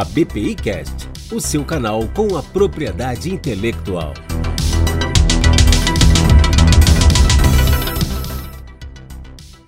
a BPI Cast, o seu canal com a propriedade intelectual.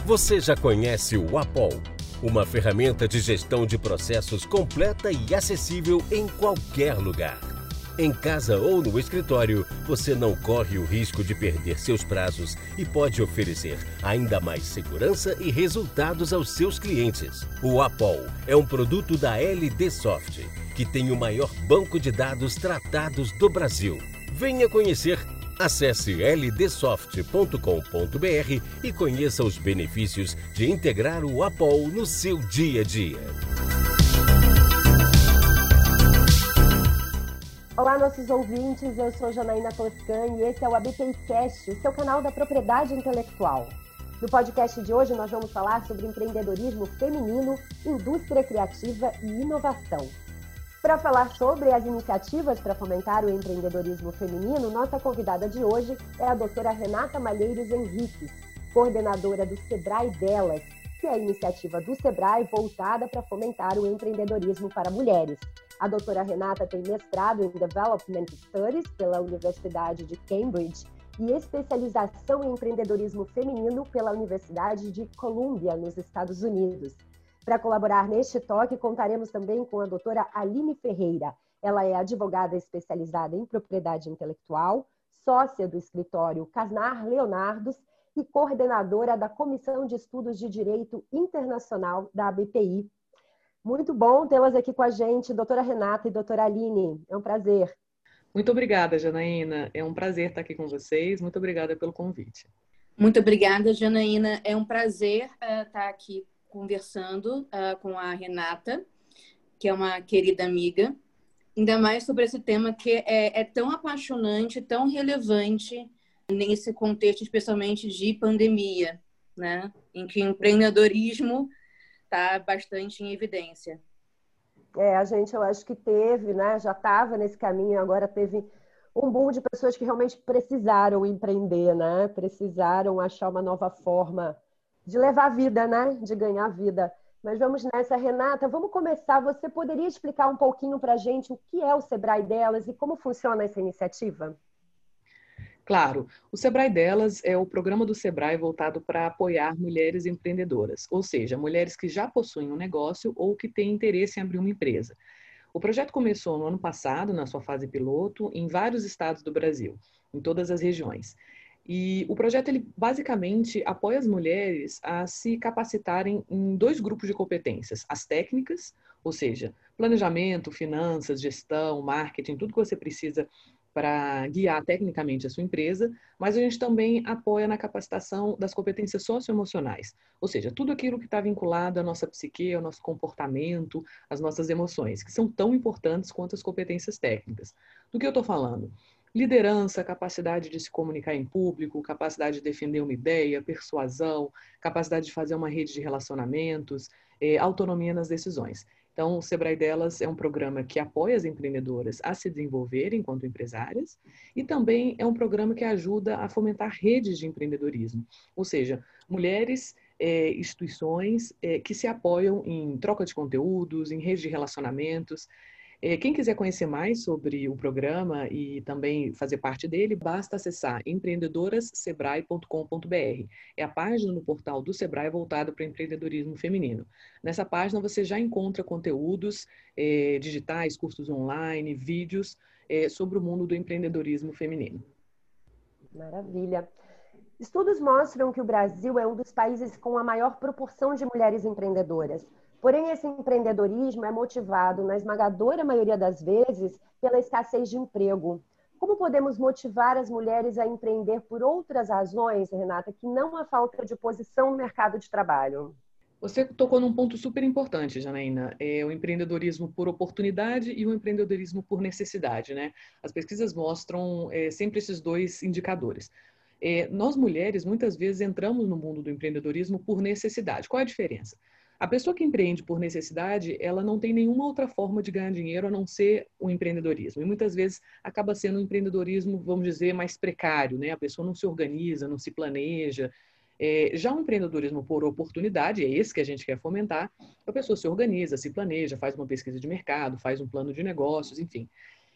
Você já conhece o Apol, uma ferramenta de gestão de processos completa e acessível em qualquer lugar. Em casa ou no escritório, você não corre o risco de perder seus prazos e pode oferecer ainda mais segurança e resultados aos seus clientes. O Apol é um produto da LD Soft, que tem o maior banco de dados tratados do Brasil. Venha conhecer. Acesse ldsoft.com.br e conheça os benefícios de integrar o Apol no seu dia a dia. Olá, nossos ouvintes. Eu sou Janaína Toscani e esse é o ABPI Cast, o seu canal da propriedade intelectual. No podcast de hoje, nós vamos falar sobre empreendedorismo feminino, indústria criativa e inovação. Para falar sobre as iniciativas para fomentar o empreendedorismo feminino, nossa convidada de hoje é a doutora Renata Malheiros Henrique, coordenadora do Sebrae Delas, que é a iniciativa do Sebrae voltada para fomentar o empreendedorismo para mulheres. A doutora Renata tem mestrado em Development Studies pela Universidade de Cambridge e especialização em empreendedorismo feminino pela Universidade de Columbia, nos Estados Unidos. Para colaborar neste toque, contaremos também com a doutora Aline Ferreira. Ela é advogada especializada em propriedade intelectual, sócia do escritório Casnar Leonardos e coordenadora da Comissão de Estudos de Direito Internacional da ABPI. Muito bom tê-las aqui com a gente, doutora Renata e doutora Aline. É um prazer. Muito obrigada, Janaína. É um prazer estar aqui com vocês. Muito obrigada pelo convite. Muito obrigada, Janaína. É um prazer uh, estar aqui conversando uh, com a Renata, que é uma querida amiga, ainda mais sobre esse tema que é, é tão apaixonante, tão relevante nesse contexto, especialmente de pandemia, né? Em que o empreendedorismo está bastante em evidência. É, a gente, eu acho que teve, né? Já estava nesse caminho, agora teve um boom de pessoas que realmente precisaram empreender, né? Precisaram achar uma nova forma de levar vida, né? De ganhar vida. Mas vamos nessa, Renata. Vamos começar. Você poderia explicar um pouquinho para a gente o que é o Sebrae delas e como funciona essa iniciativa? Claro, o Sebrae Delas é o programa do Sebrae voltado para apoiar mulheres empreendedoras, ou seja, mulheres que já possuem um negócio ou que têm interesse em abrir uma empresa. O projeto começou no ano passado, na sua fase piloto, em vários estados do Brasil, em todas as regiões. E o projeto ele basicamente apoia as mulheres a se capacitarem em dois grupos de competências: as técnicas, ou seja, planejamento, finanças, gestão, marketing, tudo que você precisa para guiar tecnicamente a sua empresa, mas a gente também apoia na capacitação das competências socioemocionais, ou seja, tudo aquilo que está vinculado à nossa psique, ao nosso comportamento, às nossas emoções, que são tão importantes quanto as competências técnicas. Do que eu estou falando? Liderança, capacidade de se comunicar em público, capacidade de defender uma ideia, persuasão, capacidade de fazer uma rede de relacionamentos, eh, autonomia nas decisões. Então, o Sebrae Delas é um programa que apoia as empreendedoras a se desenvolverem enquanto empresárias e também é um programa que ajuda a fomentar redes de empreendedorismo, ou seja, mulheres é, instituições é, que se apoiam em troca de conteúdos, em redes de relacionamentos, quem quiser conhecer mais sobre o programa e também fazer parte dele, basta acessar empreendedorassebrae.com.br. É a página no portal do Sebrae voltada para o empreendedorismo feminino. Nessa página você já encontra conteúdos é, digitais, cursos online, vídeos é, sobre o mundo do empreendedorismo feminino. Maravilha. Estudos mostram que o Brasil é um dos países com a maior proporção de mulheres empreendedoras. Porém, esse empreendedorismo é motivado, na esmagadora maioria das vezes, pela escassez de emprego. Como podemos motivar as mulheres a empreender por outras razões, Renata, que não a falta de posição no mercado de trabalho? Você tocou num ponto super importante, Janaína, é o empreendedorismo por oportunidade e o empreendedorismo por necessidade, né? As pesquisas mostram é, sempre esses dois indicadores. É, nós mulheres, muitas vezes, entramos no mundo do empreendedorismo por necessidade. Qual é a diferença? A pessoa que empreende por necessidade, ela não tem nenhuma outra forma de ganhar dinheiro a não ser o empreendedorismo. E muitas vezes acaba sendo um empreendedorismo, vamos dizer, mais precário, né? A pessoa não se organiza, não se planeja, É, já o empreendedorismo por oportunidade, é esse que a gente quer fomentar, a pessoa se organiza, se planeja, faz uma pesquisa de mercado, faz um plano de negócios, enfim.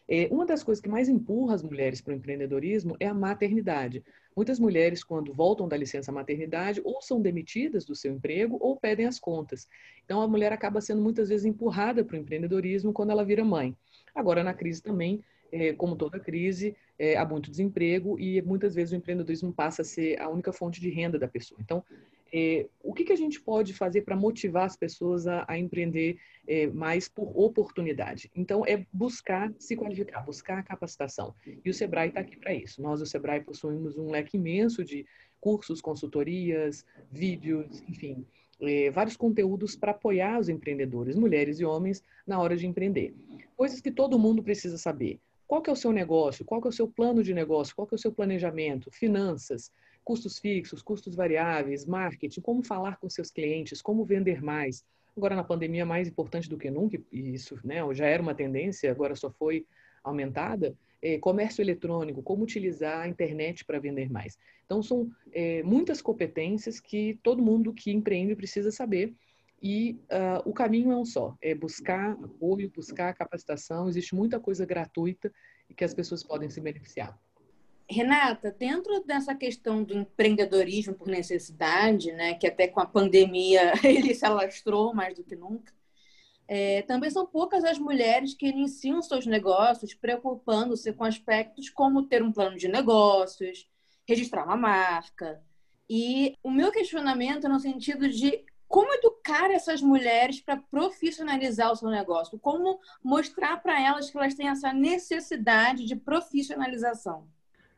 É, uma das coisas que mais empurra as mulheres para o empreendedorismo é a maternidade. Muitas mulheres, quando voltam da licença maternidade, ou são demitidas do seu emprego ou pedem as contas. Então, a mulher acaba sendo muitas vezes empurrada para o empreendedorismo quando ela vira mãe. Agora, na crise também, é, como toda crise, é, há muito desemprego e muitas vezes o empreendedorismo passa a ser a única fonte de renda da pessoa. Então, é, o que, que, a gente pode fazer para motivar as pessoas a, a empreender é, mais por oportunidade? Então, é buscar se qualificar, buscar capacitação. E o Sebrae está aqui para isso. Nós, o Sebrae, possuímos um leque imenso de cursos, consultorias, vídeos, enfim, é, vários conteúdos para apoiar os empreendedores, mulheres e homens, na hora de empreender. Coisas que todo mundo precisa saber. Qual que é o seu negócio? Qual que é o seu plano de negócio? Qual que é o seu planejamento? Finanças, custos fixos, custos variáveis, marketing, como falar com seus clientes, como vender mais. Agora, na pandemia, mais importante do que nunca, e isso né, já era uma tendência, agora só foi aumentada, é, comércio eletrônico, como utilizar a internet para vender mais. Então, são é, muitas competências que todo mundo que empreende precisa saber e uh, o caminho é um só, é buscar apoio, buscar capacitação. Existe muita coisa gratuita e que as pessoas podem se beneficiar. Renata, dentro dessa questão do empreendedorismo por necessidade, né, que até com a pandemia ele se alastrou mais do que nunca, é, também são poucas as mulheres que iniciam seus negócios preocupando-se com aspectos como ter um plano de negócios, registrar uma marca. E o meu questionamento é no sentido de como educar essas mulheres para profissionalizar o seu negócio? Como mostrar para elas que elas têm essa necessidade de profissionalização?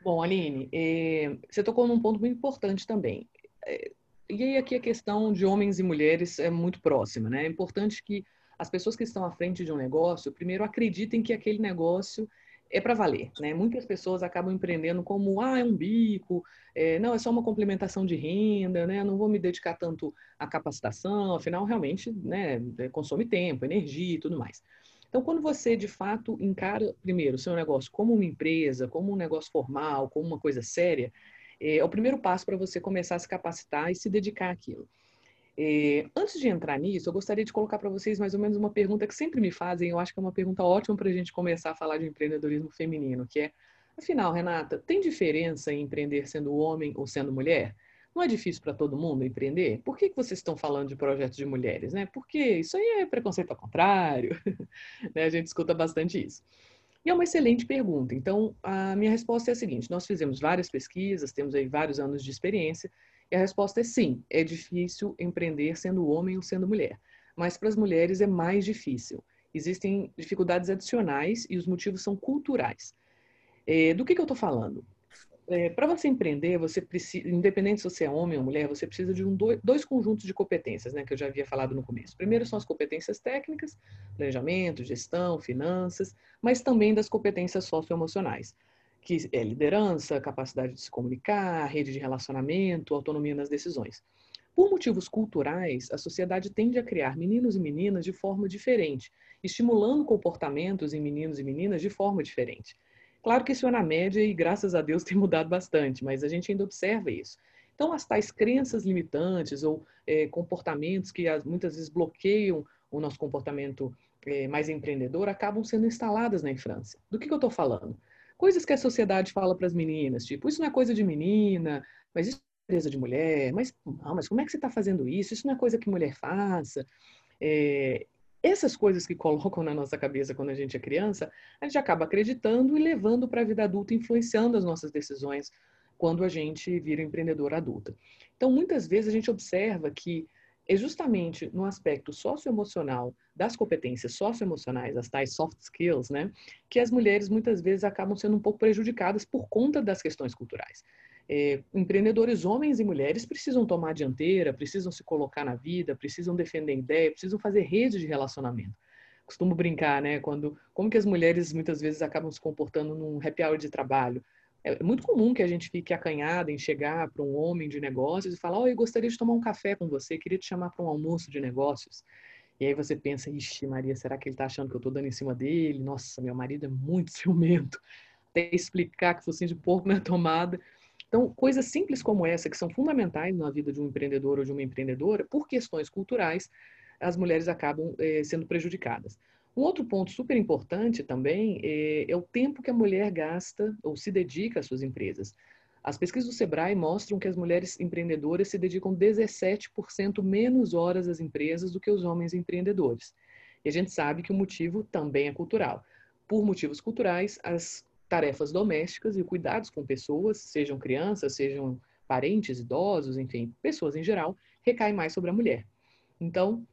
Bom, Aline, é, você tocou num ponto muito importante também. É, e aí aqui a questão de homens e mulheres é muito próxima, né? É importante que as pessoas que estão à frente de um negócio, primeiro acreditem que aquele negócio é para valer, né? Muitas pessoas acabam empreendendo como, ah, é um bico, é, não, é só uma complementação de renda, né? Não vou me dedicar tanto à capacitação, afinal, realmente, né, consome tempo, energia e tudo mais. Então, quando você, de fato, encara, primeiro, o seu negócio como uma empresa, como um negócio formal, como uma coisa séria, é, é o primeiro passo para você começar a se capacitar e se dedicar àquilo. É, antes de entrar nisso, eu gostaria de colocar para vocês mais ou menos uma pergunta que sempre me fazem, eu acho que é uma pergunta ótima para a gente começar a falar de empreendedorismo feminino, que é, afinal, Renata, tem diferença em empreender sendo homem ou sendo mulher? Não é difícil para todo mundo empreender? Por que, que vocês estão falando de projetos de mulheres? Né? Porque isso aí é preconceito ao contrário. né? A gente escuta bastante isso. E é uma excelente pergunta. Então, a minha resposta é a seguinte: nós fizemos várias pesquisas, temos aí vários anos de experiência, e a resposta é sim, é difícil empreender sendo homem ou sendo mulher. Mas para as mulheres é mais difícil. Existem dificuldades adicionais e os motivos são culturais. É, do que, que eu estou falando? É, para você empreender, você precisa, independente se você é homem ou mulher, você precisa de um, dois conjuntos de competências, né, que eu já havia falado no começo. Primeiro são as competências técnicas, planejamento, gestão, finanças, mas também das competências socioemocionais que é liderança, capacidade de se comunicar, rede de relacionamento, autonomia nas decisões. Por motivos culturais, a sociedade tende a criar meninos e meninas de forma diferente, estimulando comportamentos em meninos e meninas de forma diferente. Claro que isso é na média e, graças a Deus, tem mudado bastante, mas a gente ainda observa isso. Então, as tais crenças limitantes ou é, comportamentos que muitas vezes bloqueiam o nosso comportamento é, mais empreendedor acabam sendo instaladas na infância. Do que, que eu estou falando? coisas que a sociedade fala para as meninas, tipo, isso não é coisa de menina, mas isso é coisa de mulher, mas, não, mas como é que você está fazendo isso? Isso não é coisa que mulher faça. É, essas coisas que colocam na nossa cabeça quando a gente é criança, a gente acaba acreditando e levando para a vida adulta, influenciando as nossas decisões quando a gente vira empreendedora adulta. Então, muitas vezes a gente observa que é justamente no aspecto socioemocional das competências socioemocionais, as tais soft skills, né, que as mulheres muitas vezes acabam sendo um pouco prejudicadas por conta das questões culturais. É, empreendedores homens e mulheres precisam tomar a dianteira, precisam se colocar na vida, precisam defender ideia, precisam fazer rede de relacionamento. Costumo brincar, né, quando como que as mulheres muitas vezes acabam se comportando num happy hour de trabalho é muito comum que a gente fique acanhada em chegar para um homem de negócios e falar: oh, eu gostaria de tomar um café com você, queria te chamar para um almoço de negócios. E aí você pensa: ixi, Maria, será que ele está achando que eu estou dando em cima dele? Nossa, meu marido é muito ciumento. Até explicar que focinho de porco na tomada. Então, coisas simples como essa, que são fundamentais na vida de um empreendedor ou de uma empreendedora, por questões culturais, as mulheres acabam é, sendo prejudicadas. Um outro ponto super importante também é, é, o tempo que a mulher gasta ou se dedica às suas empresas. As pesquisas do Sebrae mostram que as mulheres empreendedoras se dedicam 17% menos horas às empresas do que os homens empreendedores. E a gente sabe que o motivo também é cultural. Por motivos culturais, as tarefas domésticas e cuidados com pessoas, sejam crianças, sejam parentes, idosos, enfim, pessoas em geral, recaem mais sobre a mulher. Então,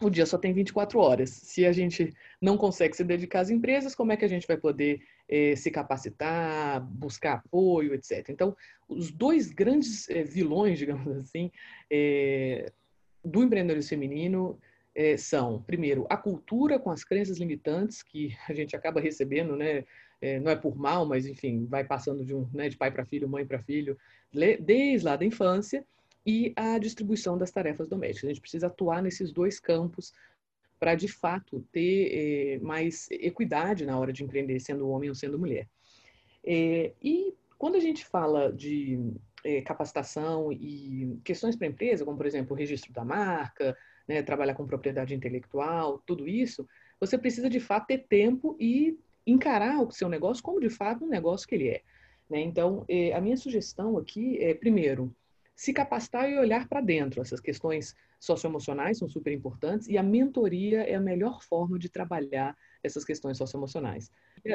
o dia só tem 24 horas. Se a gente não consegue se dedicar às empresas, como é que a gente vai poder eh, se capacitar, buscar apoio, etc. Então, os dois grandes eh, vilões, digamos assim, eh, do empreendedorismo feminino são, primeiro, a cultura com as crenças limitantes que a gente acaba recebendo, né? Não é por mal, mas enfim, vai passando de, um, né, de pai para filho, mãe para filho, desde lá da infância e a distribuição das tarefas domésticas. A gente precisa atuar nesses dois campos para, de fato, ter eh, mais equidade na hora de empreender, sendo homem ou sendo mulher. Eh, e quando a gente fala de eh, capacitação e questões para a empresa, como, por exemplo, o registro da marca, né, trabalhar com propriedade intelectual, tudo isso, você precisa, de fato, ter tempo e encarar o seu negócio como, de fato, um negócio que ele é. Né? Então, a minha sugestão aqui é, primeiro, se capacitar e olhar para dentro. Essas questões socioemocionais são super importantes e a mentoria é a melhor forma de trabalhar essas questões socioemocionais.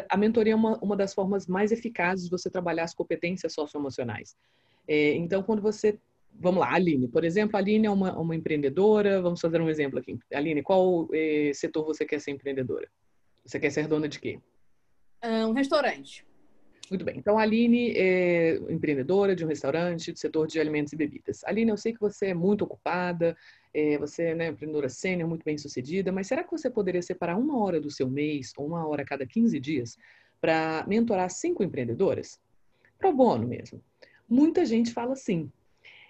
A mentoria é uma, uma das formas mais eficazes de você trabalhar as competências socioemocionais. É, então, quando você. Vamos lá, Aline, por exemplo, a Aline é uma, uma empreendedora. Vamos fazer um exemplo aqui. Aline, qual é, setor você quer ser empreendedora? Você quer ser dona de quê? Um restaurante. Muito bem. Então, a Aline é empreendedora de um restaurante do setor de alimentos e bebidas. Aline, eu sei que você é muito ocupada, é, você é né, empreendedora sênior, muito bem sucedida, mas será que você poderia separar uma hora do seu mês, ou uma hora a cada 15 dias, para mentorar cinco empreendedoras? Pro bono mesmo. Muita gente fala sim.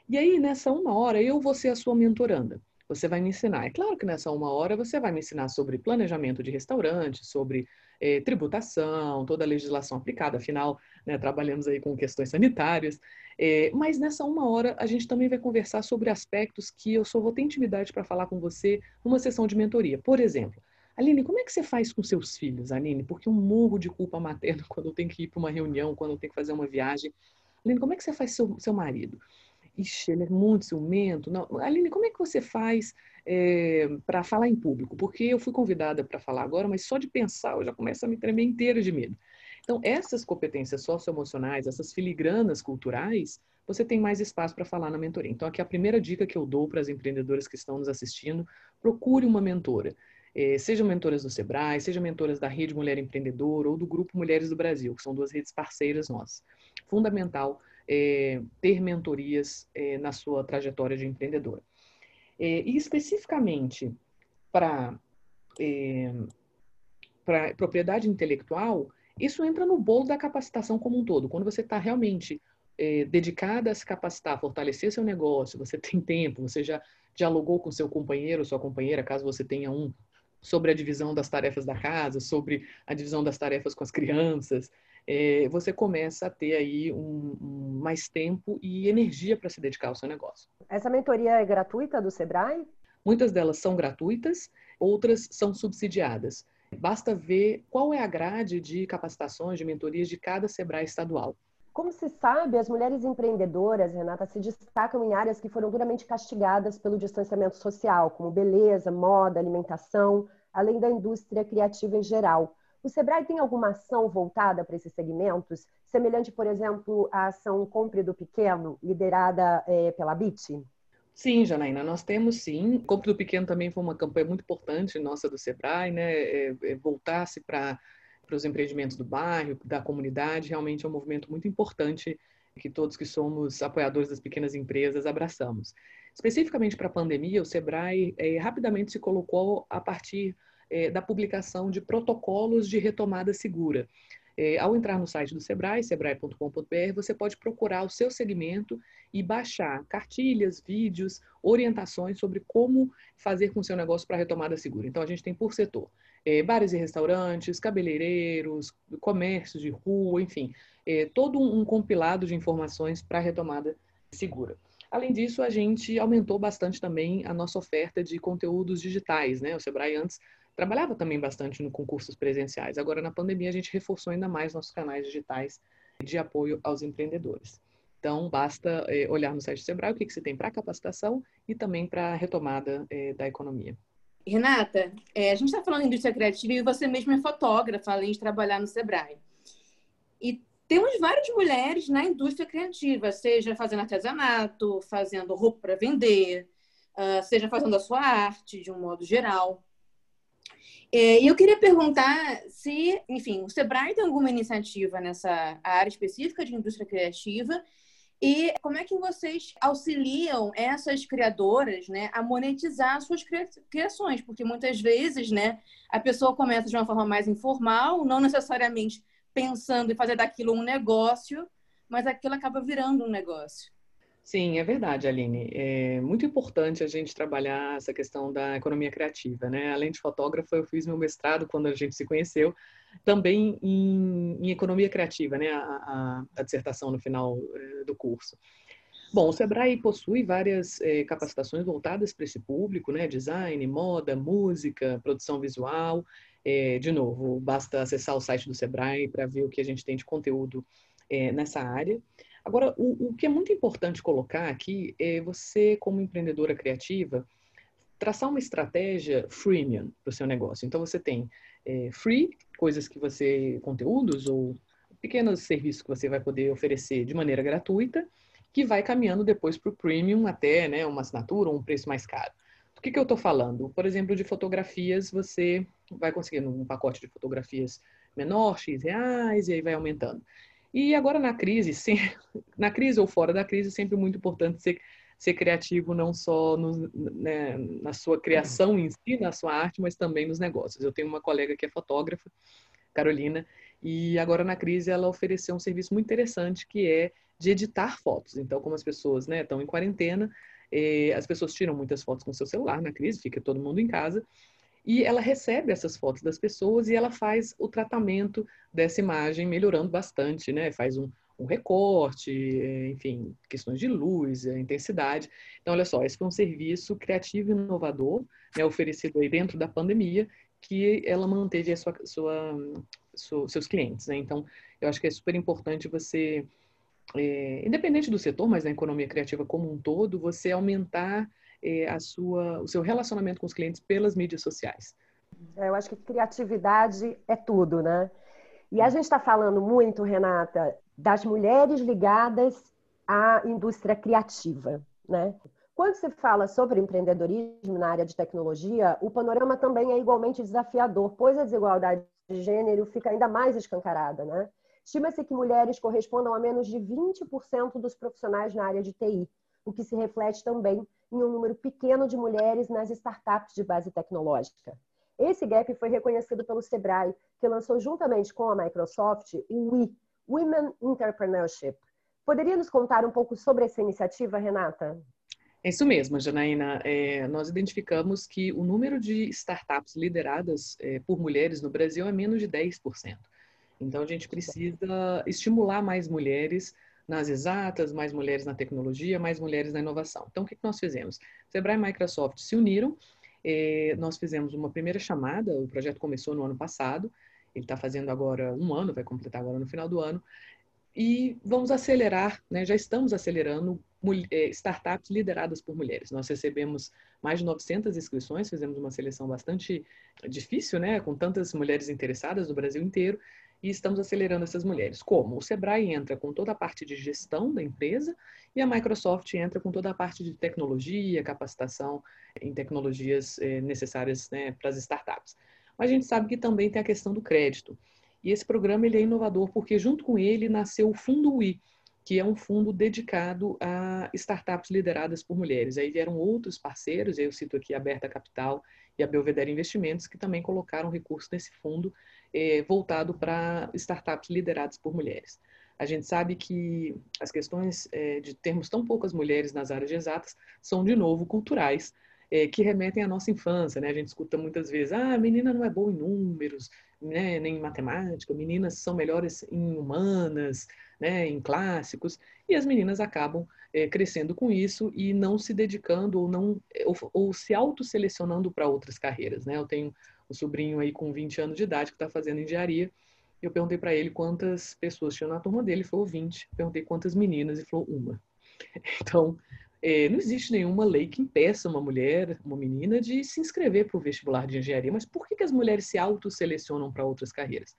E aí, nessa uma hora, eu vou ser a sua mentoranda você vai me ensinar. É claro que nessa uma hora você vai me ensinar sobre planejamento de restaurante, sobre eh, tributação, toda a legislação aplicada, afinal, né, trabalhamos aí com questões sanitárias. Eh, mas nessa uma hora a gente também vai conversar sobre aspectos que eu só vou ter intimidade para falar com você numa sessão de mentoria. Por exemplo, Aline, como é que você faz com seus filhos, Aline? Porque eu morro de culpa materna quando eu tenho que ir para uma reunião, quando eu tenho que fazer uma viagem. Aline, como é que você faz seu, seu marido? Ixi, ele é muito ciumento. Não. Aline, como é que você faz é, eh, para falar em público? Porque eu fui convidada para falar agora, mas só de pensar eu já começo a me tremer inteira de medo. Então, essas competências socioemocionais, essas filigranas culturais, você tem mais espaço para falar na mentoria. Então, aqui a primeira dica que eu dou para as empreendedoras que estão nos assistindo, procure uma mentora. É, sejam mentoras do Sebrae, sejam mentoras da Rede Mulher Empreendedora ou do Grupo Mulheres do Brasil, que são duas redes parceiras nossas. Fundamental é, ter mentorias é, na sua trajetória de empreendedora. É, e especificamente para é, para propriedade intelectual, isso entra no bolo da capacitação como um todo. Quando você está realmente é, dedicada a se capacitar, fortalecer seu negócio, você tem tempo, você já dialogou com seu companheiro ou sua companheira, caso você tenha um, sobre a divisão das tarefas da casa, sobre a divisão das tarefas com as crianças, é, você começa a ter aí um, um mais tempo e energia para se dedicar ao seu negócio. Essa mentoria é gratuita do Sebrae? Muitas delas são gratuitas, outras são subsidiadas. Basta ver qual é a grade de capacitações, de mentorias de cada Sebrae estadual. Como se sabe, as mulheres empreendedoras, Renata, se destacam em áreas que foram duramente castigadas pelo distanciamento social, como beleza, moda, alimentação, além da indústria criativa em geral. O Sebrae tem alguma ação voltada para esses segmentos, semelhante, por exemplo, à ação Compre do Pequeno, liderada é, pela BIT? Sim, Janaína, nós temos sim. Compre do Pequeno também foi uma campanha muito importante nossa do Sebrae, né? É, é, Voltar-se para os empreendimentos do bairro, da comunidade, realmente é um movimento muito importante que todos que somos apoiadores das pequenas empresas abraçamos. Especificamente para a pandemia, o Sebrae é, rapidamente se colocou a partir é, da publicação de protocolos de retomada segura. É, ao entrar no site do Sebrae, sebrae.com.br, você pode procurar o seu segmento e baixar cartilhas, vídeos, orientações sobre como fazer com o seu negócio para retomada segura. Então, a gente tem por setor é, bares e restaurantes, cabeleireiros, comércios de rua, enfim, é, todo um compilado de informações para retomada segura. Além disso, a gente aumentou bastante também a nossa oferta de conteúdos digitais, né? O Sebrae antes trabalhava também bastante no concursos presenciais. Agora, na pandemia, a gente reforçou ainda mais nossos canais digitais de apoio aos empreendedores. Então, basta é, olhar no site do Sebrae o que, que você tem para capacitação e também para retomada é, da economia. Renata, é, a gente está falando de indústria criativa e você mesma é fotógrafa, além de trabalhar no Sebrae. E temos várias mulheres na indústria criativa, seja fazendo artesanato, fazendo roupa para vender, uh, seja fazendo a sua arte de um modo geral. É, e eu queria perguntar se, enfim, o Sebrae tem alguma iniciativa nessa área específica de indústria criativa e como é que vocês auxiliam essas criadoras né, a monetizar suas criações? Porque muitas vezes né, a pessoa começa de uma forma mais informal, não necessariamente pensando em fazer daquilo um negócio, mas aquilo acaba virando um negócio. Sim, é verdade, Aline. É muito importante a gente trabalhar essa questão da economia criativa, né? Além de fotógrafa, eu fiz meu mestrado quando a gente se conheceu, também em, em economia criativa, né? A, a, a, dissertação no final eh, do curso. Bom, o Sebrae possui várias eh, capacitações voltadas para esse público, né? Design, moda, música, produção visual. Eh, de novo, basta acessar o site do Sebrae para ver o que a gente tem de conteúdo nessa área. Agora, o, o que é muito importante colocar aqui é você, como empreendedora criativa, traçar uma estratégia freemium para o seu negócio. Então, você tem é, free, coisas que você, conteúdos ou pequenos serviços que você vai poder oferecer de maneira gratuita, que vai caminhando depois para o premium até né, uma assinatura ou um preço mais caro. Do que, que eu estou falando? Por exemplo, de fotografias, você vai conseguindo um pacote de fotografias menor, X reais, e aí vai aumentando. E agora na crise, sim, na crise ou fora da crise, é sempre muito importante ser, ser criativo, não só no, né, na sua criação em si, na sua arte, mas também nos negócios. Eu tenho uma colega que é fotógrafa, Carolina, e agora na crise ela ofereceu um serviço muito interessante que é de editar fotos. Então, como as pessoas né, estão em quarentena, eh, as pessoas tiram muitas fotos com seu celular na crise, fica todo mundo em casa, e ela recebe essas fotos das pessoas e ela faz o tratamento dessa imagem melhorando bastante, né? Faz um, um recorte, enfim, questões de luz, intensidade. Então, olha só, esse foi um serviço criativo e inovador, né, oferecido aí dentro da pandemia, que ela manteve a sua, sua, sua seus clientes, né? Então, eu acho que é super importante você, é, independente do setor, mas na economia criativa como um todo, você aumentar é, a sua, o seu relacionamento com os clientes pelas mídias sociais. É, eu acho que criatividade é tudo, né? E a gente está falando muito, Renata, das mulheres ligadas à indústria criativa, né? Quando se fala sobre empreendedorismo na área de tecnologia, o panorama também é igualmente desafiador, pois a desigualdade de gênero fica ainda mais escancarada, né? Estima-se que mulheres correspondam a menos de 20% dos profissionais na área de TI, o que se reflete também em um número pequeno de mulheres nas startups de base tecnológica. Esse gap foi reconhecido pelo Sebrae, que lançou juntamente com a Microsoft o WE, Women Entrepreneurship. Poderia nos contar um pouco sobre essa iniciativa, Renata? É isso mesmo, Janaína. É, nós identificamos que o número de startups lideradas é, por mulheres no Brasil é menos de 10%. Então, a gente precisa estimular mais mulheres nas exatas, mais mulheres na tecnologia, mais mulheres na inovação. Então, o que nós fizemos? Sebrae e Microsoft se uniram, eh, nós fizemos uma primeira chamada, o projeto começou no ano passado, ele está fazendo agora um ano, vai completar agora no final do ano, e vamos acelerar, né, já estamos acelerando eh, startups lideradas por mulheres. Nós recebemos mais de 900 inscrições, fizemos uma seleção bastante difícil, né, com tantas mulheres interessadas no Brasil inteiro, e estamos acelerando essas mulheres. Como? O Sebrae entra com toda a parte de gestão da empresa e a Microsoft entra com toda a parte de tecnologia, capacitação em tecnologias eh, necessárias né, para as startups. Mas a gente sabe que também tem a questão do crédito. E esse programa ele é inovador porque junto com ele nasceu o Fundo UI, que é um fundo dedicado a startups lideradas por mulheres. Aí vieram outros parceiros, eu cito aqui a Aberta Capital e a Belvedere Investimentos, que também colocaram recursos nesse fundo eh, voltado para startups lideradas por mulheres. A gente sabe que as questões eh, de termos tão poucas mulheres nas áreas exatas são, de novo, culturais, eh, que remetem à nossa infância. Né? A gente escuta muitas vezes, ah, a menina não é boa em números, né, nem em matemática, meninas são melhores em humanas, né, em clássicos, e as meninas acabam é, crescendo com isso e não se dedicando ou não ou, ou se autoselecionando para outras carreiras. Né? Eu tenho um sobrinho aí com 20 anos de idade que está fazendo engenharia. Eu perguntei para ele quantas pessoas tinham na turma dele, ele falou 20. Perguntei quantas meninas, e falou uma. Então, é, não existe nenhuma lei que impeça uma mulher, uma menina, de se inscrever para o vestibular de engenharia. Mas por que, que as mulheres se autoselecionam para outras carreiras?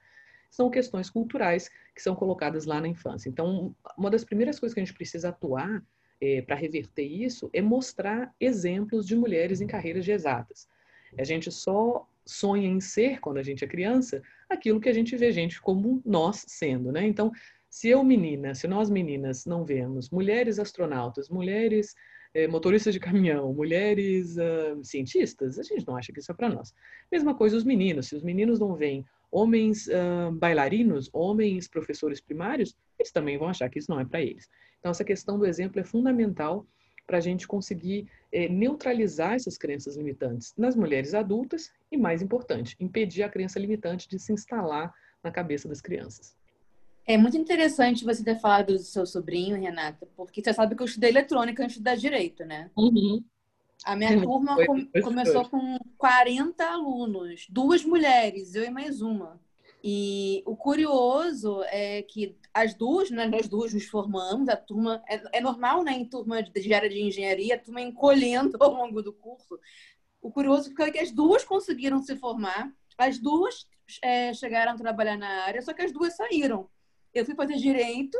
São questões culturais que são colocadas lá na infância. Então, uma das primeiras coisas que a gente precisa atuar é, para reverter isso é mostrar exemplos de mulheres em carreiras de exatas. A gente só sonha em ser, quando a gente é criança, aquilo que a gente vê gente como nós sendo, né? Então, se eu, menina, se nós meninas não vemos mulheres astronautas, mulheres eh, motoristas de caminhão, mulheres uh, cientistas, a gente não acha que isso é para nós. Mesma coisa os meninos. Se os meninos não veem homens uh, bailarinos, homens professores primários, eles também vão achar que isso não é para eles. Então, essa questão do exemplo é fundamental para a gente conseguir eh, neutralizar essas crenças limitantes nas mulheres adultas e, mais importante, impedir a crença limitante de se instalar na cabeça das crianças. É muito interessante você ter falado do seu sobrinho, Renata, porque você sabe que eu estudei eletrônica antes de estudar direito, né? Uhum. A minha turma foi, foi, começou foi. com 40 alunos, duas mulheres, eu e mais uma. E o curioso é que as duas, né, nós duas nos formamos, a turma é, é normal, né, em turma de, de área de engenharia, a turma encolhendo ao longo do curso. O curioso é que as duas conseguiram se formar, as duas é, chegaram a trabalhar na área, só que as duas saíram eu fui fazer direito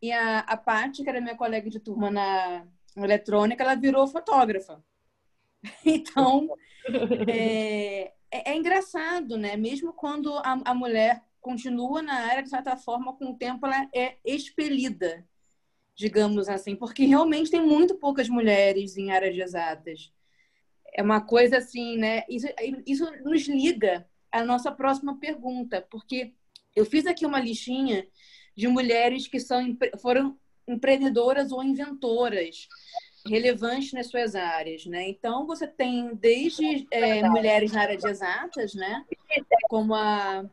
e a, a Paty, que era minha colega de turma na, eletrônica, ela virou fotógrafa. Então, é, é, é, engraçado, né? Mesmo quando a, a mulher continua na área, de certa forma, com o tempo ela é expelida, digamos assim, porque realmente tem muito poucas mulheres em áreas exatas. É uma coisa assim, né? Isso, isso nos liga à nossa próxima pergunta, porque eu fiz aqui uma listinha de mulheres que são, foram empreendedoras ou inventoras relevantes nas suas áreas, né? Então você tem desde é, mulheres na área de exatas, né? Como a,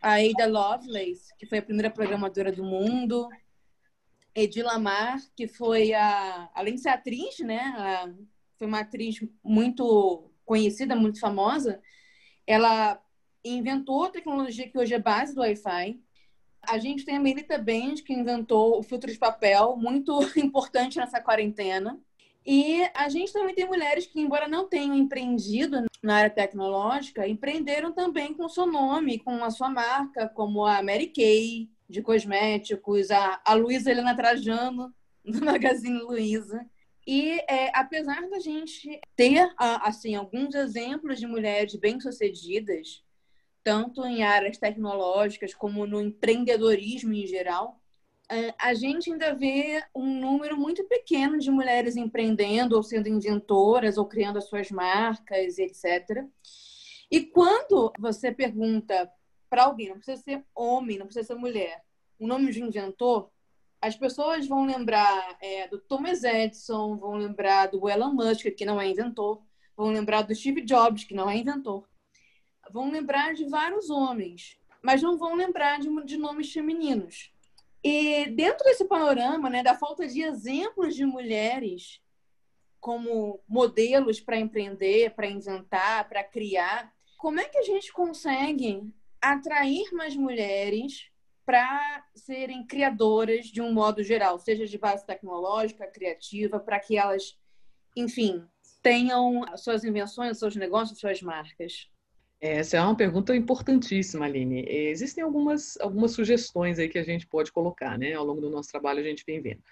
a Ada Lovelace, que foi a primeira programadora do mundo, Edi Lamar, que foi a, além de ser atriz, né? A, foi uma atriz muito conhecida, muito famosa. Ela inventou a tecnologia que hoje é base do Wi-Fi. A gente tem a Melita Benz, que inventou o filtro de papel, muito importante nessa quarentena. E a gente também tem mulheres que, embora não tenham empreendido na área tecnológica, empreenderam também com o seu nome, com a sua marca, como a Mary Kay, de cosméticos, a, a Luísa Helena Trajano, do Magazine Luiza. E é, apesar da gente ter assim alguns exemplos de mulheres bem-sucedidas tanto em áreas tecnológicas como no empreendedorismo em geral, é, a gente ainda vê um número muito pequeno de mulheres empreendendo ou sendo inventoras ou criando as suas marcas, etc. E quando você pergunta para alguém, não precisa ser homem, não precisa ser mulher, o nome de inventor, as pessoas vão lembrar é, do Thomas Edison, vão lembrar do Elon Musk, que não é inventor, vão lembrar do Steve Jobs, que não é inventor vão lembrar de vários homens, mas não vão lembrar de, de nomes femininos. E dentro desse panorama, né, da falta de exemplos de mulheres como modelos para empreender, para inventar, para criar, como é que a gente consegue atrair mais mulheres para serem criadoras de um modo geral, seja de base tecnológica, criativa, para que elas, enfim, tenham suas invenções, seus negócios, suas marcas? Essa é uma pergunta importantíssima, Aline. Existem algumas, algumas sugestões aí que a gente pode colocar, né? Ao longo do nosso trabalho a gente vem vendo.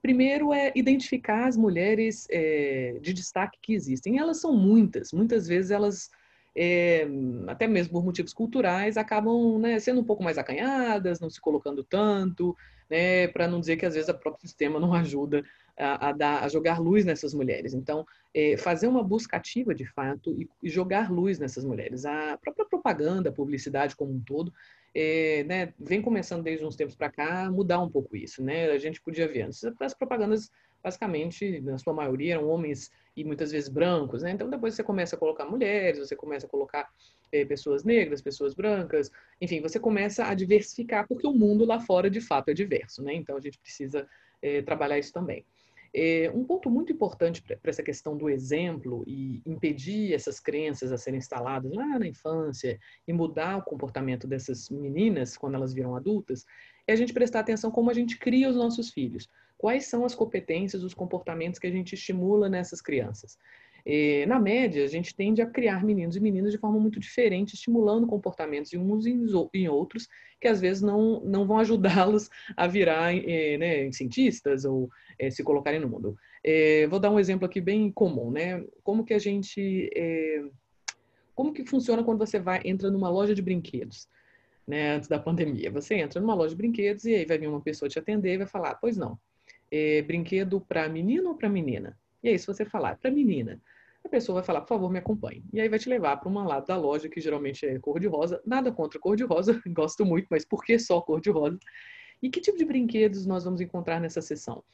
Primeiro é identificar as mulheres é, de destaque que existem. Elas são muitas, muitas vezes elas é, até mesmo por motivos culturais, acabam né, sendo um pouco mais acanhadas, não se colocando tanto, né, para não dizer que às vezes o próprio sistema não ajuda a, a, a jogar luz nessas mulheres. Então, é, fazer uma busca ativa, de fato, e, e, jogar luz nessas mulheres. A própria propaganda, a publicidade como um todo, é, né, vem começando desde uns tempos para cá mudar um pouco isso. Né? A gente podia ver antes, as propagandas, basicamente, na sua maioria, eram homens e muitas vezes brancos. Né? Então, depois você começa a colocar mulheres, você começa a colocar é, pessoas negras, pessoas brancas, enfim, você começa a diversificar, porque o mundo lá fora, de fato, é diverso. Né? Então, a gente precisa é, trabalhar isso também. É, um ponto muito importante para essa questão do exemplo e impedir essas crenças a serem instaladas lá na infância e mudar o comportamento dessas meninas quando elas viram adultas, é a gente prestar atenção como a gente cria os nossos filhos. Quais são as competências, os comportamentos que a gente estimula nessas crianças? É, na média, a gente tende a criar meninos e meninas de forma muito diferente, estimulando comportamentos em uns e em outros, que às vezes não, não vão ajudá-los a virar é, né, cientistas ou é, se colocarem no mundo. vou dar um exemplo aqui bem comum, né? Como que a gente... como que funciona quando você vai entra numa loja de brinquedos? Né, antes da pandemia. Você entra numa loja de brinquedos e aí vai vir uma pessoa te atender e vai falar, pois não, é, brinquedo para menino ou para menina? E aí, se você falar para menina, a pessoa vai falar, por favor, me acompanhe. E aí vai te levar para uma lado da loja, que geralmente é cor-de-rosa. Nada contra cor-de-rosa, gosto muito, mas por que só cor-de-rosa? E que tipo de brinquedos nós vamos encontrar nessa sessão?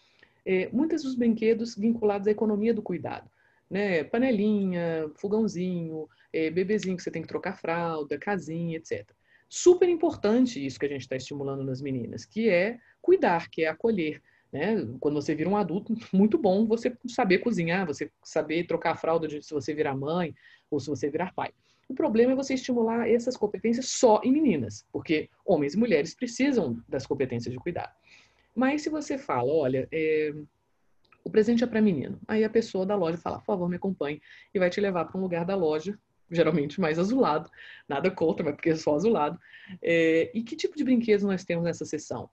É, muitos dos brinquedos vinculados à economia do cuidado. Né? Panelinha, fogãozinho, é, bebezinho que você tem que trocar fralda, casinha, etc. Super importante isso que a gente está estimulando nas meninas, que é cuidar, que é acolher, né? Quando você vira um adulto, muito bom você saber cozinhar, você saber trocar a fralda de, se você virar mãe ou se você virar pai. O problema é você estimular essas competências só em meninas, porque homens e mulheres precisam das competências de cuidar. Mas se você fala, olha, é, o presente é para menino, aí a pessoa da loja fala, por favor, me acompanhe, e vai te levar para um lugar da loja, geralmente mais azulado, nada contra, mas porque é só azulado. É, e que tipo de brinquedos nós temos nessa sessão?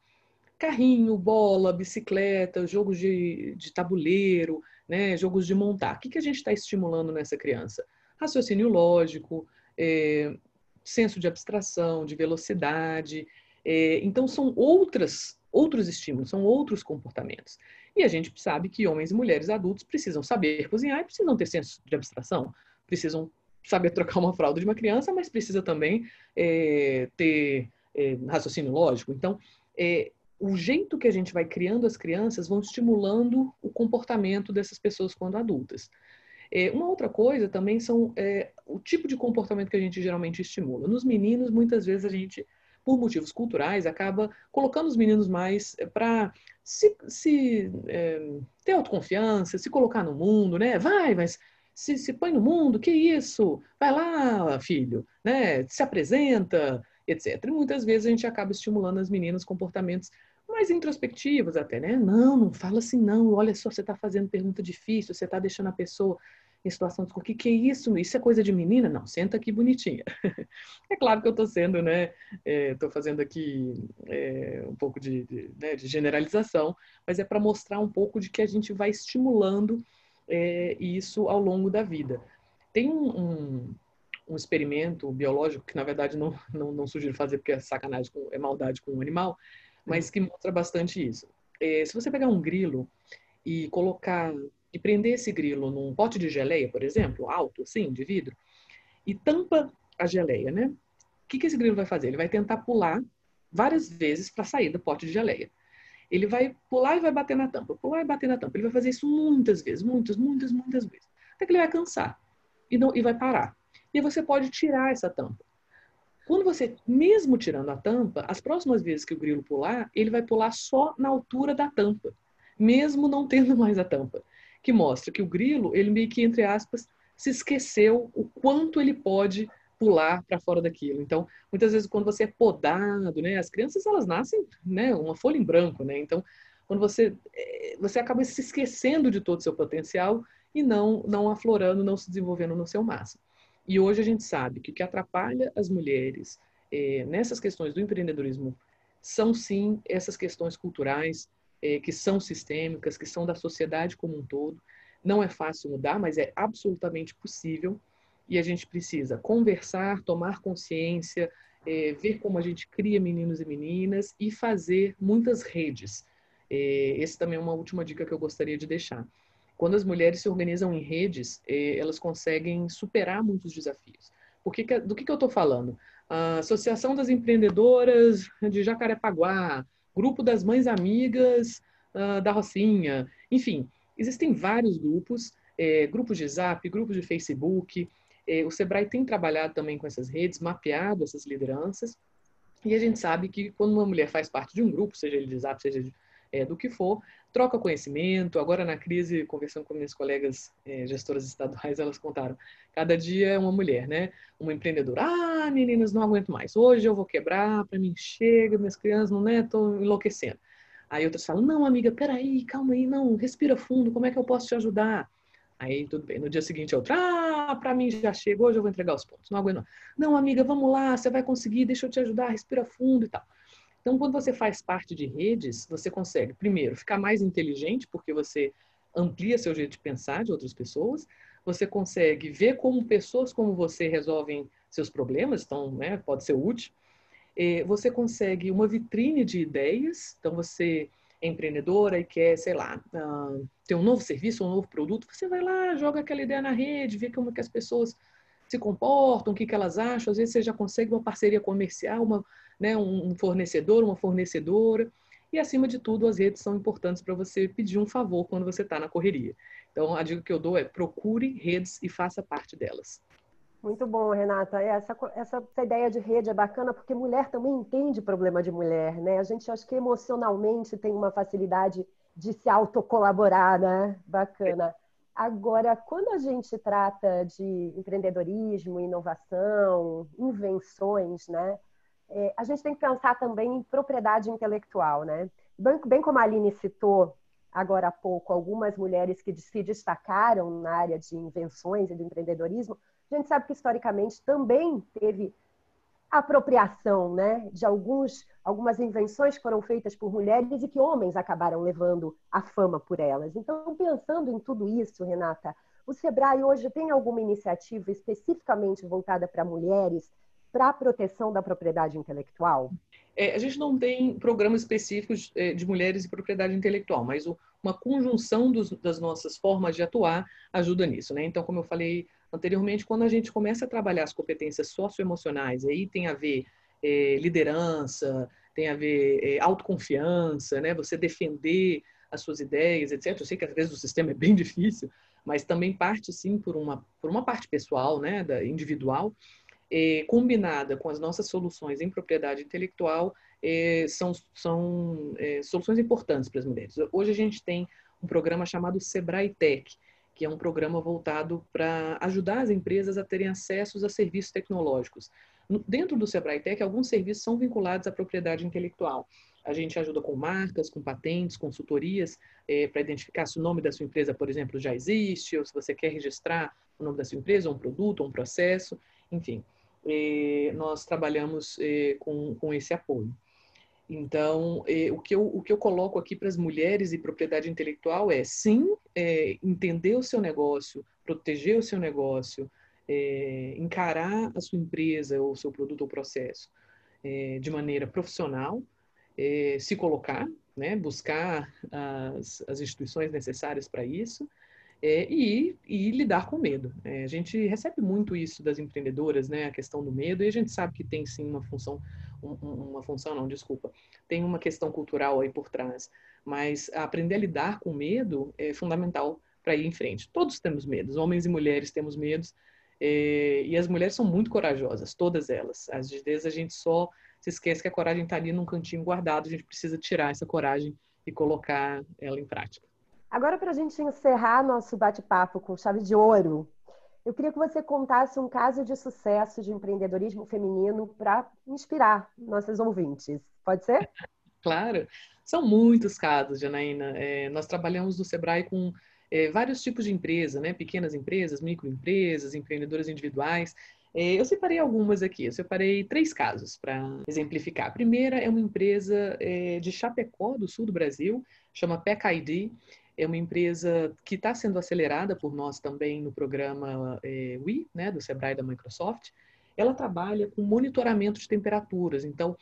Carrinho, bola, bicicleta, jogos de, de tabuleiro, né, jogos de montar. O que, que a gente está estimulando nessa criança? Raciocínio lógico, é, senso de abstração, de velocidade. É, então, são outras, outros estímulos, são outros comportamentos. E a gente sabe que homens e mulheres adultos precisam saber cozinhar e precisam ter senso de abstração, precisam saber trocar uma fralda de uma criança, mas precisa também é, ter é, raciocínio lógico. Então, é, o jeito que a gente vai criando as crianças vão estimulando o comportamento dessas pessoas quando adultas. É, uma outra coisa também são é, o tipo de comportamento que a gente geralmente estimula. Nos meninos, muitas vezes a gente, por motivos culturais, acaba colocando os meninos mais é, para se, se é, ter autoconfiança, se colocar no mundo, né? Vai, mas se, se põe no mundo, que isso? Vai lá, filho, né? Se apresenta, etc. E muitas vezes a gente acaba estimulando as meninas comportamentos mais introspectivos até, né? Não, não fala assim, não. Olha só, você está fazendo pergunta difícil, você está deixando a pessoa em situação de o que, que é isso? Isso é coisa de menina? Não, senta aqui bonitinha. é claro que eu estou sendo, né? Estou é, fazendo aqui é, um pouco de, de, né, de, generalização, mas é para mostrar um pouco de que a gente vai estimulando é, isso ao longo da vida. Tem um, um, um, experimento biológico que, na verdade, não, não, não sugiro fazer porque é sacanagem, com, é maldade com o um animal, mas que mostra bastante isso. É, se você pegar um grilo e colocar e prender esse grilo num pote de geleia, por exemplo, alto, assim, de vidro, e tampa a geleia, né? O que, que esse grilo vai fazer? Ele vai tentar pular várias vezes para sair do pote de geleia. Ele vai pular e vai bater na tampa, pular e bater na tampa. Ele vai fazer isso muitas vezes, muitas, muitas, muitas vezes. Até que ele vai cansar e, não, e vai parar. E você pode tirar essa tampa. Quando você, mesmo tirando a tampa, as próximas vezes que o grilo pular, ele vai pular só na altura da tampa, mesmo não tendo mais a tampa. Que mostra que o grilo, ele meio que, entre aspas, se esqueceu o quanto ele pode pular para fora daquilo. Então, muitas vezes quando você é podado, né, as crianças elas nascem, né, uma folha em branco, né? Então, quando você eh, você acaba se esquecendo de todo o seu potencial e não não aflorando, não se desenvolvendo no seu máximo. E hoje a gente sabe que o que atrapalha as mulheres é, nessas questões do empreendedorismo são sim essas questões culturais é, que são sistêmicas, que são da sociedade como um todo. Não é fácil mudar, mas é absolutamente possível. e a gente precisa conversar, tomar consciência, é, ver como a gente cria meninos e meninas e fazer muitas redes. É, esse também é uma última dica que eu gostaria de deixar. Quando as mulheres se organizam em redes, é, elas conseguem superar muitos desafios. Por que, do que, que eu estou falando? A Associação das Empreendedoras de Jacarepaguá, Grupo das Mães Amigas uh, da Rocinha, enfim, existem vários grupos, é, grupos de Zap, grupos de Facebook, é, o Sebrae tem trabalhado também com essas redes, mapeado essas lideranças, e a gente sabe que quando uma mulher faz parte de um grupo, seja ele de zap, seja de, é, do que for, troca conhecimento. Agora, na crise, conversando com minhas colegas é, gestoras estaduais, elas contaram: cada dia é uma mulher, né? Uma empreendedora. Ah, meninas, não aguento mais. Hoje eu vou quebrar, para mim chega, minhas crianças não estão né, enlouquecendo. Aí outras falam: não, amiga, peraí, calma aí, não, respira fundo, como é que eu posso te ajudar? Aí tudo bem. No dia seguinte, outra, ah, para mim já chegou, hoje eu vou entregar os pontos. Não aguento. Não. não, amiga, vamos lá, você vai conseguir, deixa eu te ajudar, respira fundo e tal. Então, quando você faz parte de redes, você consegue, primeiro, ficar mais inteligente, porque você amplia seu jeito de pensar de outras pessoas, você consegue ver como pessoas como você resolvem seus problemas, então, né, pode ser útil. Você consegue uma vitrine de ideias, então você empreendedora e quer, sei lá, uh, ter um novo serviço, um novo produto, você vai lá, joga aquela ideia na rede, vê como que as pessoas se comportam, o que, que elas acham. Às vezes você já consegue uma parceria comercial, uma, né, um fornecedor, uma fornecedora. E, acima de tudo, as redes são importantes para você pedir um favor quando você está na correria. Então, a dica que eu dou é procure redes e faça parte delas. Muito bom, Renata. É, essa, essa, essa, ideia de rede é bacana porque mulher também entende problema de mulher, né? A gente acho que emocionalmente tem uma facilidade de se autocolaborar, né? Bacana. Agora, quando a gente trata de empreendedorismo, inovação, invenções, né? É, a gente tem que pensar também em propriedade intelectual, né? Bem, bem como a Aline citou agora há pouco, algumas mulheres que se destacaram na área de invenções e do empreendedorismo, a gente sabe que historicamente também teve apropriação né, de alguns, algumas invenções que foram feitas por mulheres e que homens acabaram levando a fama por elas. Então, pensando em tudo isso, Renata, o Sebrae hoje tem alguma iniciativa especificamente voltada para mulheres para a proteção da propriedade intelectual? É, a gente não tem programas específicos é, de mulheres e propriedade intelectual, mas uma conjunção dos, das nossas formas de atuar ajuda nisso. Né? Então, como eu falei anteriormente, quando a gente começa a trabalhar as competências socioemocionais, aí tem a ver é, liderança, tem a ver é, autoconfiança, né? Você defender as suas ideias, etc. Eu sei que às vezes o sistema é bem difícil, mas também parte sim por uma por uma parte pessoal, né, da individual, é, combinada com as nossas soluções em propriedade intelectual, são são soluções importantes para as mulheres. Hoje a gente tem um programa chamado Sebrae Tech, que é um programa voltado para ajudar as empresas a terem acesso a serviços tecnológicos. Dentro do Sebrae Tech, alguns serviços são vinculados à propriedade intelectual. A gente ajuda com marcas, com patentes, consultorias, é, para identificar se o nome da sua empresa, por exemplo, já existe, ou se você quer registrar o nome da sua empresa, um produto, um processo, enfim. É, nós trabalhamos é, com, com esse apoio. Então, eh, o, que eu, o que eu coloco aqui para as mulheres e propriedade intelectual é, sim, é, entender o seu negócio, proteger o seu negócio, é, encarar a sua empresa ou seu produto ou processo é, de maneira profissional, se colocar, né, buscar as, as instituições necessárias para isso, e, e, lidar com medo. É, a gente recebe muito isso das empreendedoras, né, a questão do medo, e a gente sabe que tem sim uma função uma função, não, desculpa, tem uma questão cultural aí por trás, mas aprender a lidar com medo é fundamental para ir em frente. Todos temos medos, homens e mulheres temos medos, é, e as mulheres são muito corajosas, todas elas. Às vezes a gente só se esquece que a coragem está ali num cantinho guardado, a gente precisa tirar essa coragem e colocar ela em prática. Agora, para a gente encerrar nosso bate-papo com chave de ouro, eu queria que você contasse um caso de sucesso de empreendedorismo feminino para inspirar nossos ouvintes. Pode ser? Claro. São muitos casos, Janaína. É, nós trabalhamos no Sebrae com é, vários tipos de empresa, né? pequenas empresas, microempresas, empreendedoras individuais. É, eu separei algumas aqui, eu separei três casos para exemplificar. A primeira é uma empresa é, de Chapecó, do sul do Brasil, chama PECID é uma empresa que está sendo acelerada por nós também no programa é, né, do Sebrae da Microsoft. Ela trabalha com monitoramento de temperaturas. Então,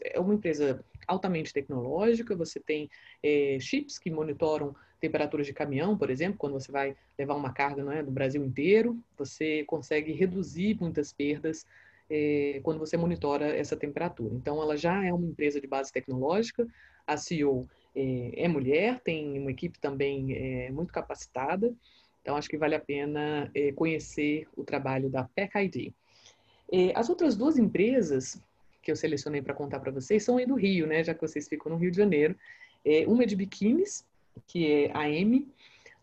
é uma empresa altamente tecnológica. Você tem é, chips que monitoram temperaturas de caminhão, por exemplo, quando você vai levar uma carga não é, do Brasil inteiro, você consegue reduzir muitas perdas é, quando você monitora essa temperatura. Então, ela já é uma empresa de base tecnológica. A CEO é, é mulher, tem uma equipe também é, muito capacitada. Então, acho que vale a pena é, conhecer o trabalho da PEC ID. as outras duas empresas que eu selecionei para contar para vocês são aí do Rio, né? Já que vocês ficam no Rio de Janeiro. É, uma é de biquínis, que é a M.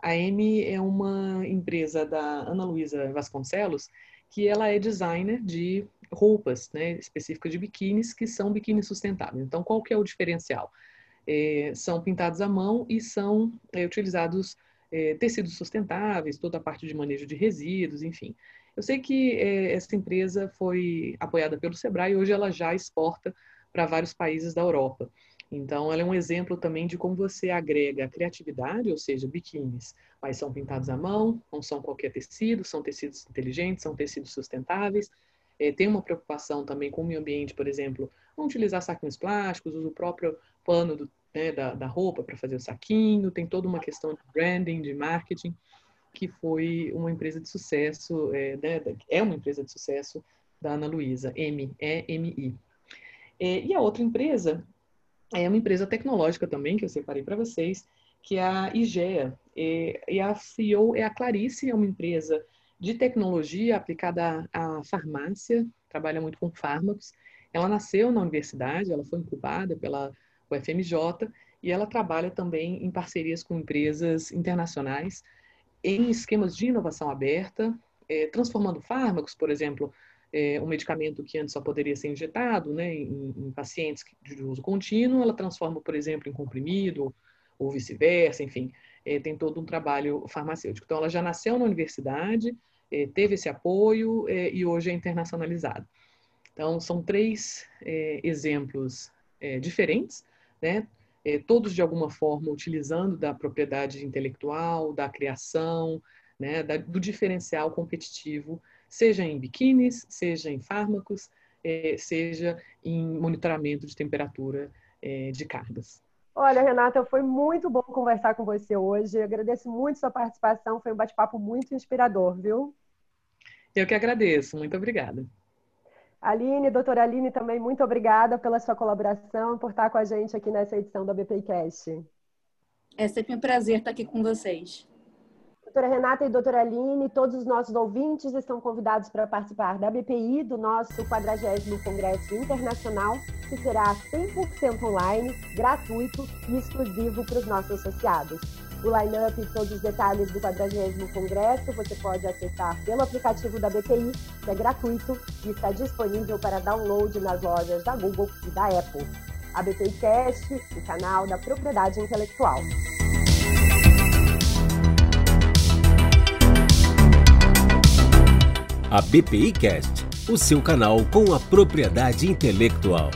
A M é uma empresa da Ana Luísa Vasconcelos, que ela é designer de roupas, né, específicas de biquínis, que são biquínis sustentáveis. Então, qual que é o diferencial? É, são pintados à mão e são é, utilizados é, tecidos sustentáveis, toda a parte de manejo de resíduos, enfim. Eu sei que é, essa empresa foi apoiada pelo Sebrae e hoje ela já exporta para vários países da Europa. Então, ela é um exemplo também de como você agrega a criatividade, ou seja, biquínis, mas são pintados à mão, não são qualquer tecido, são tecidos inteligentes, são tecidos sustentáveis. É, tem uma preocupação também com o meio ambiente, por exemplo, não utilizar saquinhos plásticos, usa o próprio pano do, né, da, da roupa para fazer o saquinho, tem toda uma questão de branding, de marketing que foi uma empresa de sucesso, é, né, é uma empresa de sucesso da Ana Luísa, M, E-M-I. É, e a outra empresa é uma empresa tecnológica também, que eu separei para vocês, que é a IGEA. É, e a CEO é a Clarice, é uma empresa de tecnologia aplicada à, à farmácia, trabalha muito com fármacos. Ela nasceu na universidade, ela foi incubada pela UFMJ e ela trabalha também em parcerias com empresas internacionais em esquemas de inovação aberta, é, transformando fármacos, por exemplo, é, um medicamento que antes só poderia ser injetado né, em, em, pacientes de uso contínuo, ela transforma, por exemplo, em comprimido, ou vice-versa, enfim, é, tem todo um trabalho farmacêutico. Então, ela já nasceu na universidade, é, teve esse apoio é, e hoje é internacionalizada. Então, são três é, exemplos diferentes, né? é, todos de alguma forma utilizando da propriedade intelectual, da criação, né, da, do diferencial competitivo, seja em biquínis, seja em fármacos, é, seja em monitoramento de temperatura é, de cargas. Olha, Renata, foi muito bom conversar com você hoje. Eu agradeço muito sua participação, foi um bate-papo muito inspirador, viu? Eu que agradeço, muito obrigada. Aline, doutora Aline, também muito obrigada pela sua colaboração, por estar com a gente aqui nessa edição do BPcast. É sempre um prazer estar aqui com vocês. Doutora Renata e doutora Aline, todos os nossos ouvintes estão convidados para participar da BPI, do nosso 40 Congresso Internacional, que será 100% online, gratuito e exclusivo para os nossos associados. O line-up e todos os detalhes do 40 Congresso você pode acessar pelo aplicativo da BPI, que é gratuito e está disponível para download nas lojas da Google e da Apple. A BPI Cast, o canal da propriedade intelectual. A BPI Cast, o seu canal com a propriedade intelectual.